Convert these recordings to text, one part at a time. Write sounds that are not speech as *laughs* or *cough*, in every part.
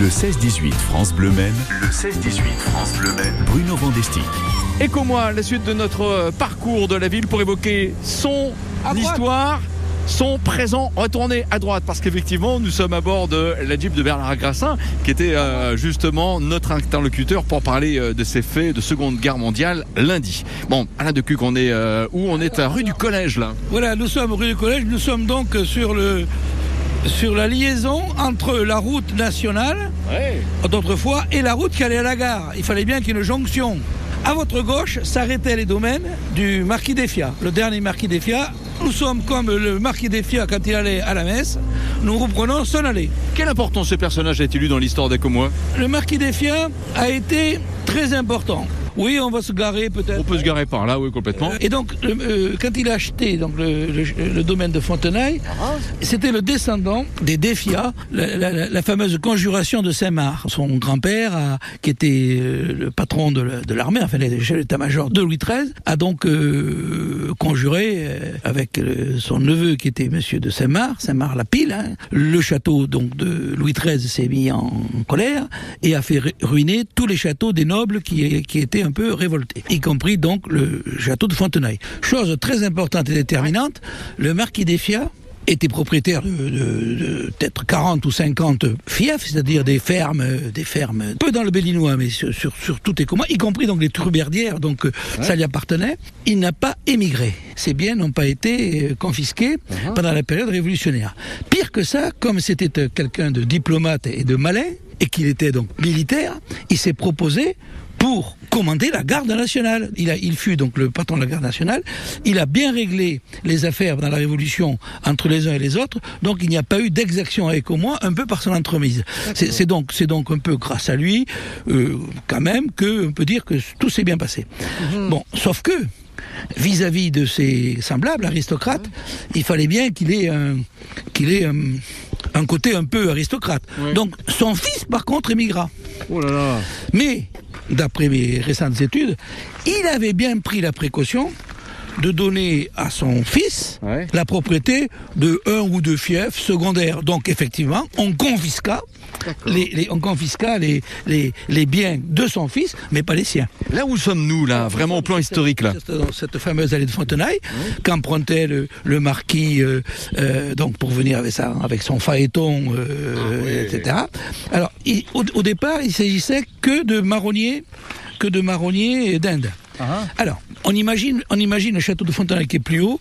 Le 16-18 France Bleu Maine. Le 16-18 France Bleu Maine. Bruno Vandestick. Et comme moi, la suite de notre euh, parcours de la ville pour évoquer son histoire, son présent. Tourner à droite parce qu'effectivement, nous sommes à bord de la Jeep de Bernard Grassin, qui était euh, justement notre interlocuteur pour parler euh, de ces faits de Seconde Guerre mondiale lundi. Bon, Alain de Cuc, on est euh, où? On est à rue du Collège là. Voilà, nous sommes rue du Collège, nous sommes donc sur le sur la liaison entre la route nationale d'autrefois et la route qui allait à la gare. Il fallait bien qu'il y ait une jonction. À votre gauche s'arrêtaient les domaines du marquis d'Effia, le dernier marquis d'Effia. Nous sommes comme le marquis d'Effia quand il allait à la messe. Nous reprenons son allée. Quelle importance ce personnage a-t-il eu dans l'histoire d'Ecomois Le marquis d'Effia a été très important. Oui, on va se garer peut-être. On peut se garer par là, oui, complètement. Et donc, le- euh, quand il a acheté donc, le, le- le domaine de Fontenay, c'était le descendant des Défia, la, la- la fameuse conjuration de Saint-Marc. Son grand-père, qui était euh, le patron de la- de l'armée, enfin le chef d'état-major de Louis XIII, a donc euh, conjuré euh, avec euh, son neveu qui était monsieur de Saint-Marc, Saint-Marc la pile. hein. Le château donc de Louis XIII s'est mis en colère et a fait ru- ruiner tous les châteaux des nobles qui, qui étaient un peu révoltés, y compris donc le château de Fontenay. Chose très importante et déterminante, le marquis d'Effia était propriétaire de, de- de peut-être 40 ou 50 fiefs, c'est-à-dire des fermes, des fermes, peu dans le Bellinois, mais sur, sur, sur tout et comment, y compris donc les Turberdières, donc euh, ça lui appartenait. Il n'a pas émigré. Ses biens n'ont pas été euh, confisqués pendant la période révolutionnaire. Pire que ça, comme c'était euh, quelqu'un de diplomate et de malin, et qu'il était donc militaire, il s'est proposé pour commander la garde nationale. Il, a, il fut donc le patron de la garde nationale. Il a bien réglé les affaires dans la Révolution entre les uns et les autres. Donc il n'y a pas eu d'exaction avec au moins un peu par son entremise. C'est donc, c'est donc un peu grâce à lui, euh, quand même, que on peut dire que tout s'est bien passé. Bon, sauf que vis-à-vis de ses semblables aristocrates, il fallait bien qu'il ait un, qu'il ait un, un côté un peu aristocrate. Donc son fils, par contre, émigra. Oh là là. Mais, d'après mes récentes études, il avait bien pris la précaution de donner à son fils Ouais. la propriété de un ou deux fiefs secondaires. Donc effectivement, on confisqua les, les- on confisqua les, les, les biens de son fils, mais pas les siens. Là où sommes-nous là Vraiment au plan historique là Cette, dans cette fameuse allée de Fontenay, qu'empruntait le, le marquis euh, euh, donc pour venir avec, ça, avec son phaéton, euh, etc. Alors, il- au, au départ, il s'agissait que de marronniers, que de marronniers d'Inde. Alors, on imagine, on imagine le château de Fontenay qui est plus haut,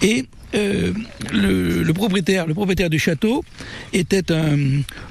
et euh, le, le propriétaire, le propriétaire du château était un,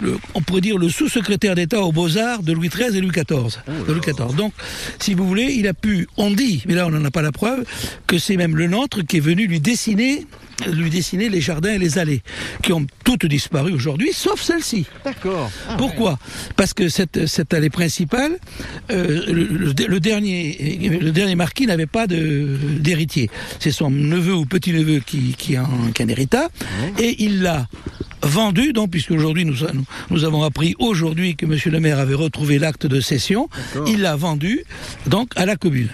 le- on pourrait dire le sous-secrétaire d'État aux Beaux-Arts de Louis XIII et Louis XIV. de Louis XIV. Donc, si vous voulez, il a pu, on dit, mais là on n'en a pas la preuve, que c'est même le nôtre qui est venu lui dessiner, lui dessiner les jardins et les allées, qui ont toutes disparu aujourd'hui, sauf celle-ci. D'accord. Pourquoi? Parce que cette, cette allée principale, euh, le, le- le dernier, le dernier marquis n'avait pas d'héritier. C'est son neveu ou petit-neveu qui, qui, qui en hérita, et il l'a vendu, donc, puisque aujourd'hui nous, nous, nous avons appris aujourd'hui que Monsieur le maire avait retrouvé l'acte de cession, il l'a vendu donc à la commune.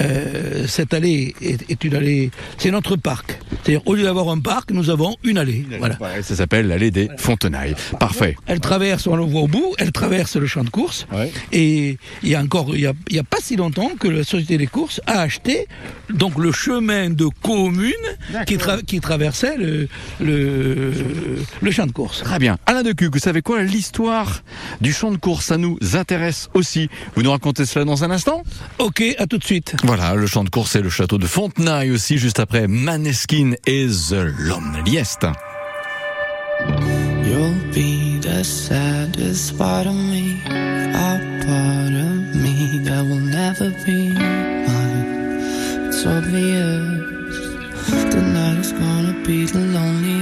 Euh, cette allée est, est une allée, c'est notre parc. C'est-à-dire, au lieu d'avoir un parc, nous avons une allée. Voilà. Ça s'appelle l'allée des Fontenailles. Parfait. Elle traverse, on le voit au bout, elle traverse le champ de course. Ouais. Et il y a encore, il y a, il y a pas si longtemps que la Société des courses a acheté donc le chemin de commune qui, tra- qui traversait le, le, le champ de course. Très bien. Alain de Cuc, vous savez quoi? L'histoire du champ de course, ça nous intéresse aussi. Vous nous racontez cela dans un instant? Ok, à tout de suite. Voilà, le champ de course et le château de Fontenay aussi, juste après Maneskin et The Loneliest. You'll be the saddest part of me, a part of me that will never be mine. It's obvious tonight is gonna be the loneliest.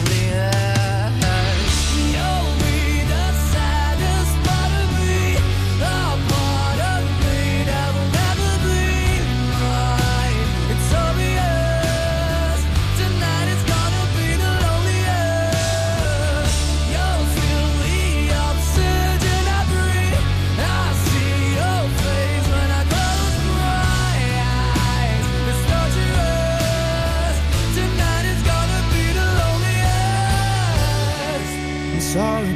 sorry,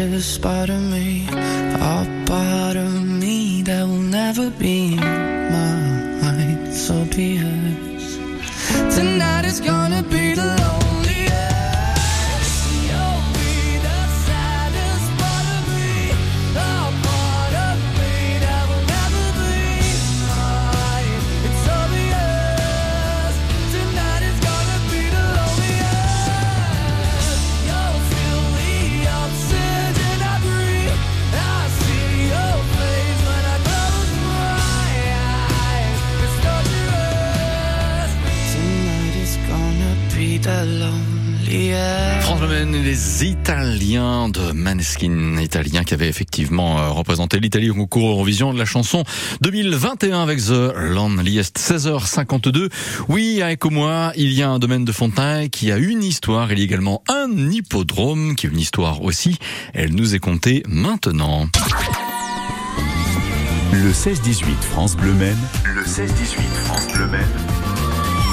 saddest part of me, a part of me that will never be mine. So be it. Tonight is gonna be the loneliest. France Bleu Maine et les Italiens de Maneskin, Italiens qui avaient effectivement euh, représenté l'Italie au concours Eurovision de la chanson 2021 avec The Loneliest 16h52. Oui, avec moi, il y a un domaine de Fontaine qui a une histoire. Il y a également un hippodrome qui a une histoire aussi. Elle nous est contée maintenant. Le 16-18 France Bleu Maine. Le 16-18 France Bleu Maine.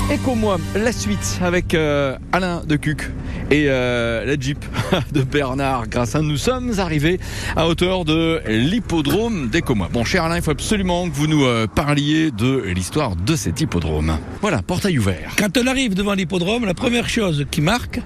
Et comme moi, la suite avec euh, Alain de Cuc et euh, la Jeep *laughs* de Bernard Grassin. Nous sommes arrivés à hauteur de l'hippodrome d'Ecomois. Bon, cher Alain, il faut absolument que vous nous euh, parliez de l'histoire de cet hippodrome. Voilà, portail ouvert. Quand on arrive devant l'hippodrome, la première chose qui marque,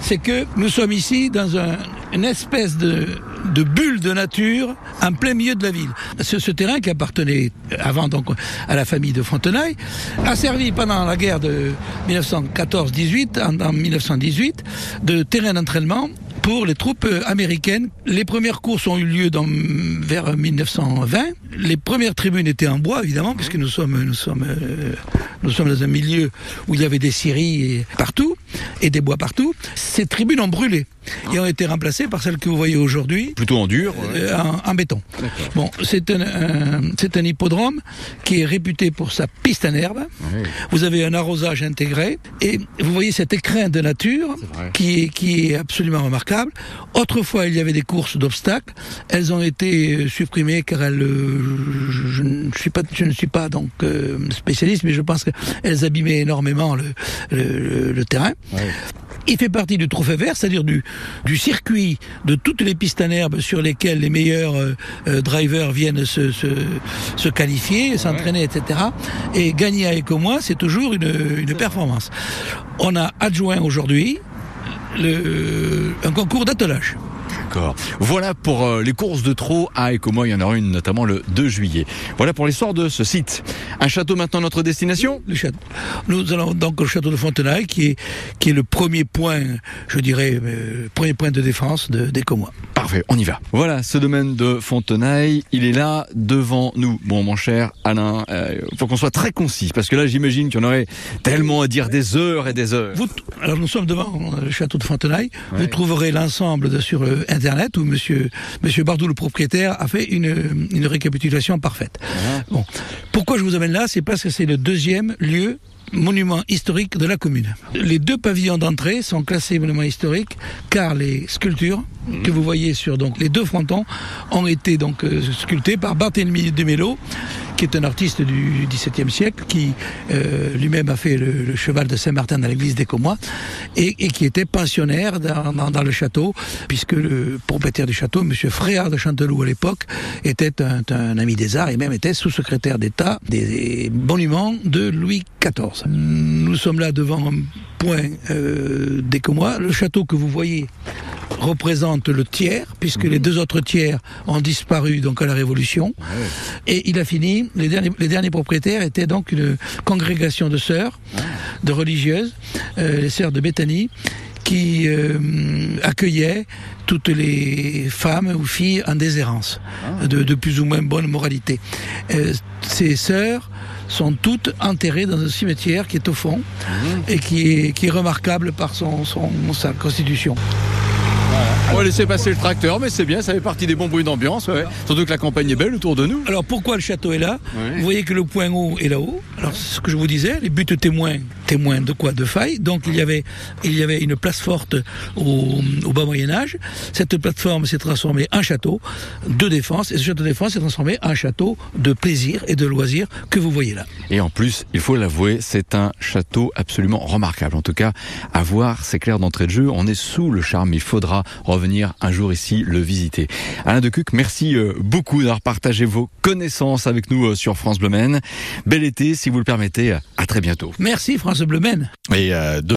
c'est que nous sommes ici dans un- une espèce de, de bulle de nature en plein milieu de la ville. Ce, terrain qui appartenait avant donc à la famille de Fontenay a servi pendant la guerre de 1914-18, en, en 1918, de terrain d'entraînement pour les troupes américaines. Les premières courses ont eu lieu dans, vers 1920. Les premières tribunes étaient en bois, évidemment, puisque nous sommes, nous sommes, euh, nous sommes dans un milieu où il y avait des scieries partout et des bois partout. Ces tribunes ont brûlé et ont été remplacées par celles que vous voyez aujourd'hui Plutôt en dur. ouais. euh, en, en béton. Bon, c'est un, un- c'est un hippodrome qui est réputé pour sa piste en herbe. Vous avez un arrosage intégré et vous voyez cet écrin de nature qui est, qui est absolument remarquable. Autrefois, il y avait des courses d'obstacles. Elles ont été euh, supprimées car elles, euh, je, je ne suis pas, je ne suis pas donc euh, spécialiste, mais je pense qu'elles abîmaient énormément le, le- le terrain. Il fait partie du trophée vert, c'est-à-dire du, du circuit de toutes les pistes en herbe sur lesquelles les meilleurs euh, euh, drivers viennent se, se, se qualifier, s'entraîner, etc. Et gagner avec moi, c'est toujours une, une performance. On a adjoint aujourd'hui le, un concours d'attelage. Voilà pour euh, les courses de trot à Écomois. Il y en aura une notamment le 2 juillet. Voilà pour l'histoire de ce site. Un château maintenant notre destination Le château. Nous allons donc au château de Fontenay, qui est, le premier point, je dirais, euh, premier point de défense d'Écomois. Parfait, on y va. Voilà, ce domaine de Fontenailles, il est là devant nous. Bon, mon cher Alain, euh, faut qu'on soit très concis, parce que là, j'imagine qu'il y en aurait tellement à dire des heures et des heures. Vous, alors nous sommes devant le château de Fontenay. Vous trouverez l'ensemble sur euh, Internet où Monsieur Monsieur Bardou, le propriétaire, a fait une, une récapitulation parfaite. Bon, pourquoi je vous amène là, c'est parce que c'est le deuxième lieu monument historique de la commune. Les deux pavillons d'entrée sont classés monuments historiques car les sculptures que vous voyez sur donc les deux frontons ont été donc euh, sculptées par Barthélemy de Mello qui est un artiste du XVIIe siècle, qui euh, lui-même a fait le, le cheval de Saint-Martin dans l'église des Comois, et, et qui était pensionnaire dans, dans- dans le château, puisque le propriétaire du château, M. Fréard de Chanteloup à l'époque, était un, un ami des arts et même était sous-secrétaire d'État des monuments de Louis XIV. Nous sommes là devant un point euh, des Comois. Le château que vous voyez représente le tiers, puisque les deux autres tiers ont disparu donc à la Révolution. Et il a fini, les derniers, les derniers propriétaires étaient donc une congrégation de sœurs, de religieuses, euh, les sœurs de Béthanie, qui euh, accueillaient toutes les femmes ou filles en déshérence, de, de plus ou moins bonne moralité. Euh, ces sœurs sont toutes enterrées dans un cimetière qui est au fond et qui est, qui est remarquable par son, son, sa constitution. On va laisser passer le tracteur, mais c'est bien, ça fait partie des bons bruits d'ambiance. ouais. Surtout que la campagne est belle autour de nous. Alors pourquoi le château est là. Vous voyez que le point haut est là-haut. Alors c'est ce que je vous disais, les buts témoins, témoins de quoi De faille. Donc il y avait, il y avait une place forte au, au bas Moyen Âge. Cette plateforme s'est transformée en château de défense et ce château de défense s'est transformé en château de plaisir et de loisir que vous voyez là. Et en plus, il faut l'avouer, c'est un château absolument remarquable. En tout cas, à voir, c'est clair d'entrée de jeu, on est sous le charme. Il faudra revenir un jour ici le visiter. Alain de Cuc, merci euh, beaucoup d'avoir partagé vos connaissances avec nous euh, sur France Bleu Maine. Bel été, si vous le permettez. À très bientôt. Merci France Bleu Maine. Et euh, de